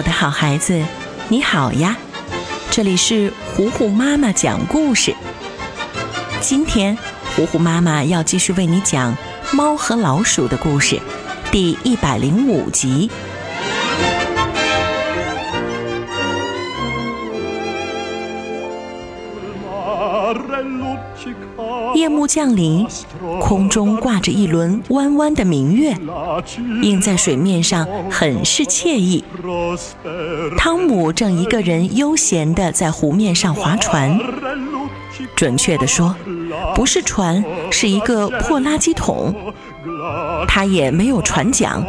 我的好孩子，你好呀！这里是糊糊妈妈讲故事。今天，糊糊妈妈要继续为你讲《猫和老鼠》的故事，第一百零五集。夜幕降临，空中挂着一轮弯弯的明月，映在水面上，很是惬意。汤姆正一个人悠闲地在湖面上划船，准确地说，不是船，是一个破垃圾桶。他也没有船桨，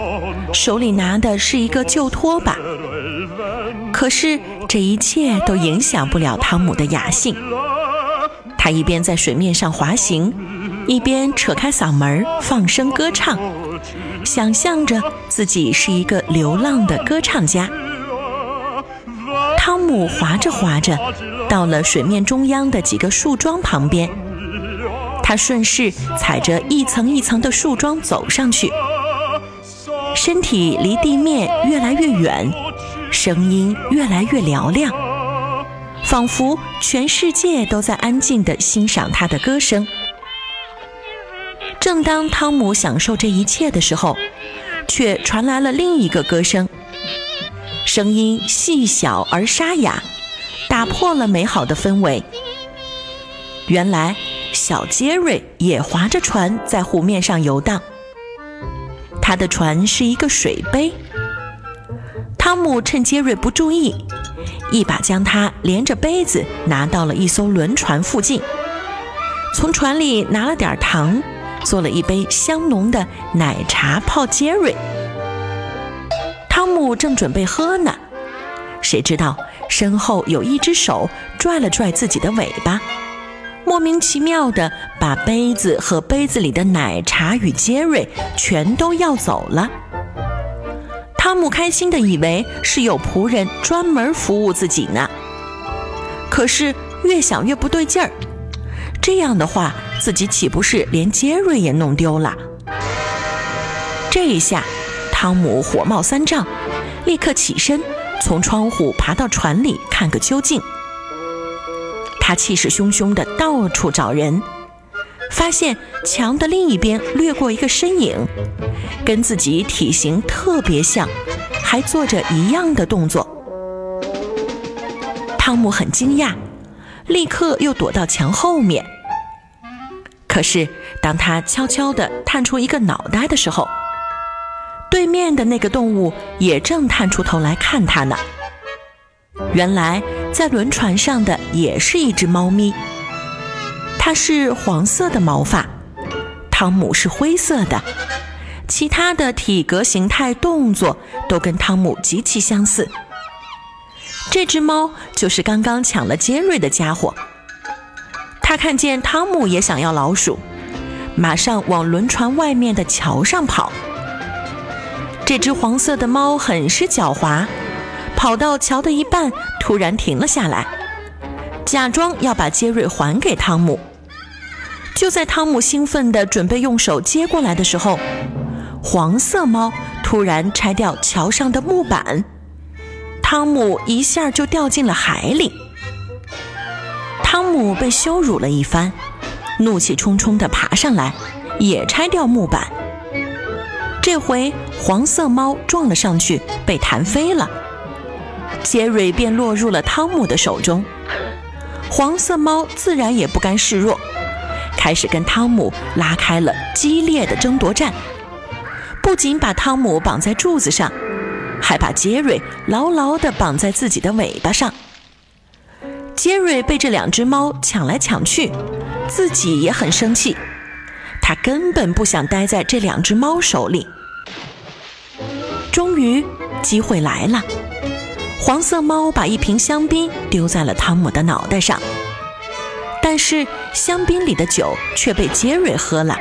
手里拿的是一个旧拖把。可是这一切都影响不了汤姆的雅兴。他一边在水面上滑行，一边扯开嗓门放声歌唱，想象着自己是一个流浪的歌唱家。汤姆划着划着，到了水面中央的几个树桩旁边，他顺势踩着一层一层的树桩走上去，身体离地面越来越远，声音越来越嘹亮。仿佛全世界都在安静地欣赏他的歌声。正当汤姆享受这一切的时候，却传来了另一个歌声，声音细小而沙哑，打破了美好的氛围。原来，小杰瑞也划着船在湖面上游荡。他的船是一个水杯。汤姆趁杰瑞不注意。一把将它连着杯子拿到了一艘轮船附近，从船里拿了点糖，做了一杯香浓的奶茶泡杰瑞。汤姆正准备喝呢，谁知道身后有一只手拽了拽自己的尾巴，莫名其妙的把杯子和杯子里的奶茶与杰瑞全都要走了。汤姆开心的以为是有仆人专门服务自己呢，可是越想越不对劲儿。这样的话，自己岂不是连杰瑞也弄丢了？这一下，汤姆火冒三丈，立刻起身从窗户爬到船里看个究竟。他气势汹汹地到处找人。发现墙的另一边掠过一个身影，跟自己体型特别像，还做着一样的动作。汤姆很惊讶，立刻又躲到墙后面。可是当他悄悄地探出一个脑袋的时候，对面的那个动物也正探出头来看他呢。原来在轮船上的也是一只猫咪。它是黄色的毛发，汤姆是灰色的，其他的体格、形态、动作都跟汤姆极其相似。这只猫就是刚刚抢了杰瑞的家伙。他看见汤姆也想要老鼠，马上往轮船外面的桥上跑。这只黄色的猫很是狡猾，跑到桥的一半，突然停了下来，假装要把杰瑞还给汤姆。就在汤姆兴奋地准备用手接过来的时候，黄色猫突然拆掉桥上的木板，汤姆一下就掉进了海里。汤姆被羞辱了一番，怒气冲冲地爬上来，也拆掉木板。这回黄色猫撞了上去，被弹飞了，杰瑞便落入了汤姆的手中。黄色猫自然也不甘示弱。开始跟汤姆拉开了激烈的争夺战，不仅把汤姆绑在柱子上，还把杰瑞牢牢地绑在自己的尾巴上。杰瑞被这两只猫抢来抢去，自己也很生气，他根本不想待在这两只猫手里。终于，机会来了，黄色猫把一瓶香槟丢在了汤姆的脑袋上。但是香槟里的酒却被杰瑞喝了。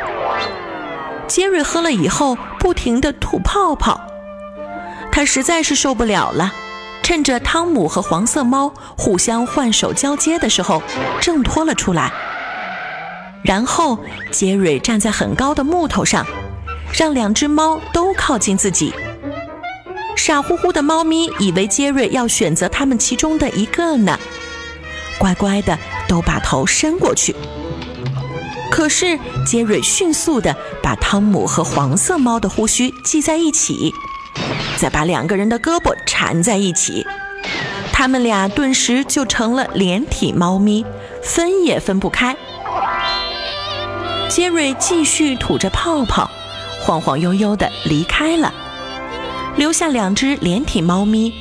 杰瑞喝了以后，不停地吐泡泡，他实在是受不了了。趁着汤姆和黄色猫互相换手交接的时候，挣脱了出来。然后杰瑞站在很高的木头上，让两只猫都靠近自己。傻乎乎的猫咪以为杰瑞要选择它们其中的一个呢，乖乖的都把头伸过去。可是杰瑞迅速的把汤姆和黄色猫的胡须系在一起，再把两个人的胳膊缠在一起，他们俩顿时就成了连体猫咪，分也分不开。杰瑞继续吐着泡泡，晃晃悠悠的离开了，留下两只连体猫咪。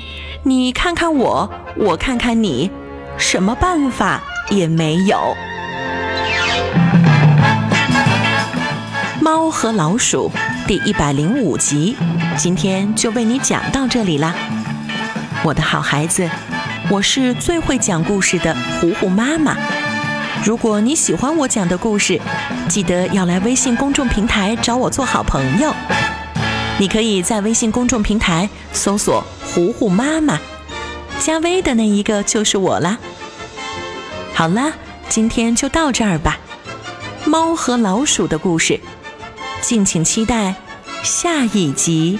你看看我，我看看你，什么办法也没有。猫和老鼠第一百零五集，今天就为你讲到这里啦，我的好孩子，我是最会讲故事的糊糊妈妈。如果你喜欢我讲的故事，记得要来微信公众平台找我做好朋友。你可以在微信公众平台搜索“糊糊妈妈”，加微的那一个就是我啦。好了，今天就到这儿吧。猫和老鼠的故事。敬请期待下一集。